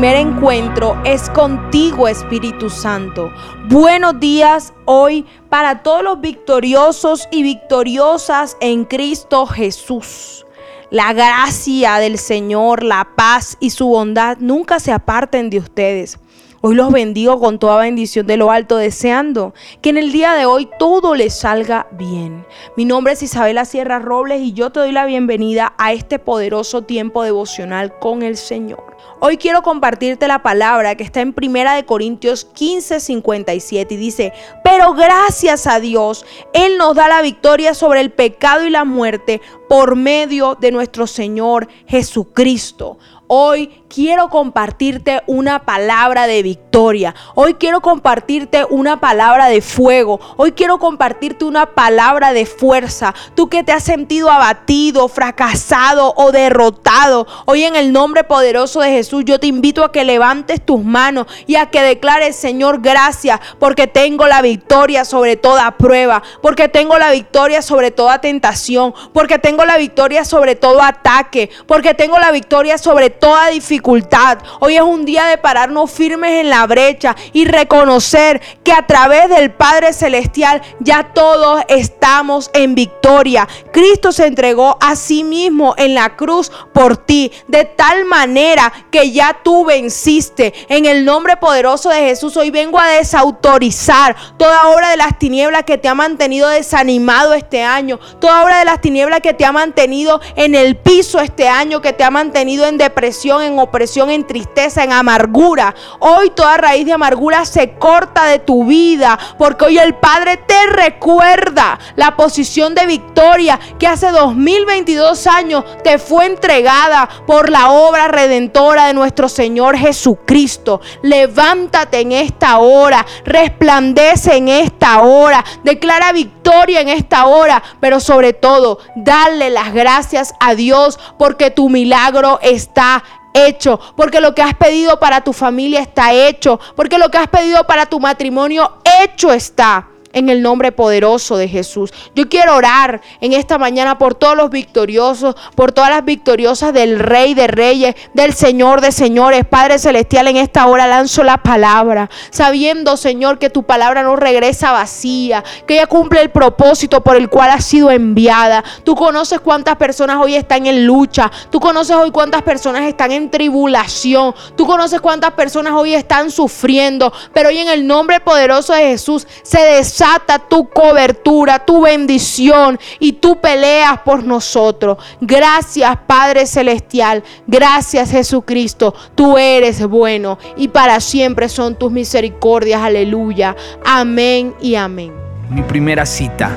primer encuentro es contigo, Espíritu Santo. Buenos días hoy para todos los victoriosos y victoriosas en Cristo Jesús. La gracia del Señor, la paz y su bondad nunca se aparten de ustedes. Hoy los bendigo con toda bendición de lo alto, deseando que en el día de hoy todo les salga bien. Mi nombre es Isabela Sierra Robles y yo te doy la bienvenida a este poderoso tiempo devocional con el Señor. Hoy quiero compartirte la palabra que está en Primera de Corintios 15, 57 y dice, pero gracias a Dios, Él nos da la victoria sobre el pecado y la muerte por medio de nuestro Señor Jesucristo. Hoy quiero compartirte una palabra de victoria. Hoy quiero compartirte una palabra de fuego. Hoy quiero compartirte una palabra de fuerza. Tú que te has sentido abatido, fracasado o derrotado. Hoy en el nombre poderoso de Jesús yo te invito a que levantes tus manos y a que declares, Señor, gracias porque tengo la victoria sobre toda prueba. Porque tengo la victoria sobre toda tentación. Porque tengo la victoria sobre todo ataque. Porque tengo la victoria sobre toda dificultad. Hoy es un día de pararnos firmes en la brecha y reconocer que a través del Padre Celestial ya todos estamos en victoria. Cristo se entregó a sí mismo en la cruz por ti, de tal manera que ya tú venciste. En el nombre poderoso de Jesús, hoy vengo a desautorizar toda obra de las tinieblas que te ha mantenido desanimado este año, toda obra de las tinieblas que te ha mantenido en el piso este año, que te ha mantenido en depresión en opresión, en tristeza, en amargura. Hoy toda raíz de amargura se corta de tu vida, porque hoy el Padre te recuerda la posición de victoria que hace 2022 años te fue entregada por la obra redentora de nuestro Señor Jesucristo. Levántate en esta hora, resplandece en esta hora, declara victoria en esta hora, pero sobre todo, dale las gracias a Dios porque tu milagro está hecho, porque lo que has pedido para tu familia está hecho, porque lo que has pedido para tu matrimonio hecho está en el nombre poderoso de Jesús. Yo quiero orar en esta mañana por todos los victoriosos, por todas las victoriosas del Rey de Reyes, del Señor de Señores. Padre Celestial, en esta hora lanzo la palabra, sabiendo, Señor, que tu palabra no regresa vacía, que ella cumple el propósito por el cual ha sido enviada. Tú conoces cuántas personas hoy están en lucha, tú conoces hoy cuántas personas están en tribulación, tú conoces cuántas personas hoy están sufriendo, pero hoy en el nombre poderoso de Jesús se des desata tu cobertura, tu bendición y tú peleas por nosotros. Gracias Padre Celestial, gracias Jesucristo, tú eres bueno y para siempre son tus misericordias. Aleluya. Amén y amén. Mi primera cita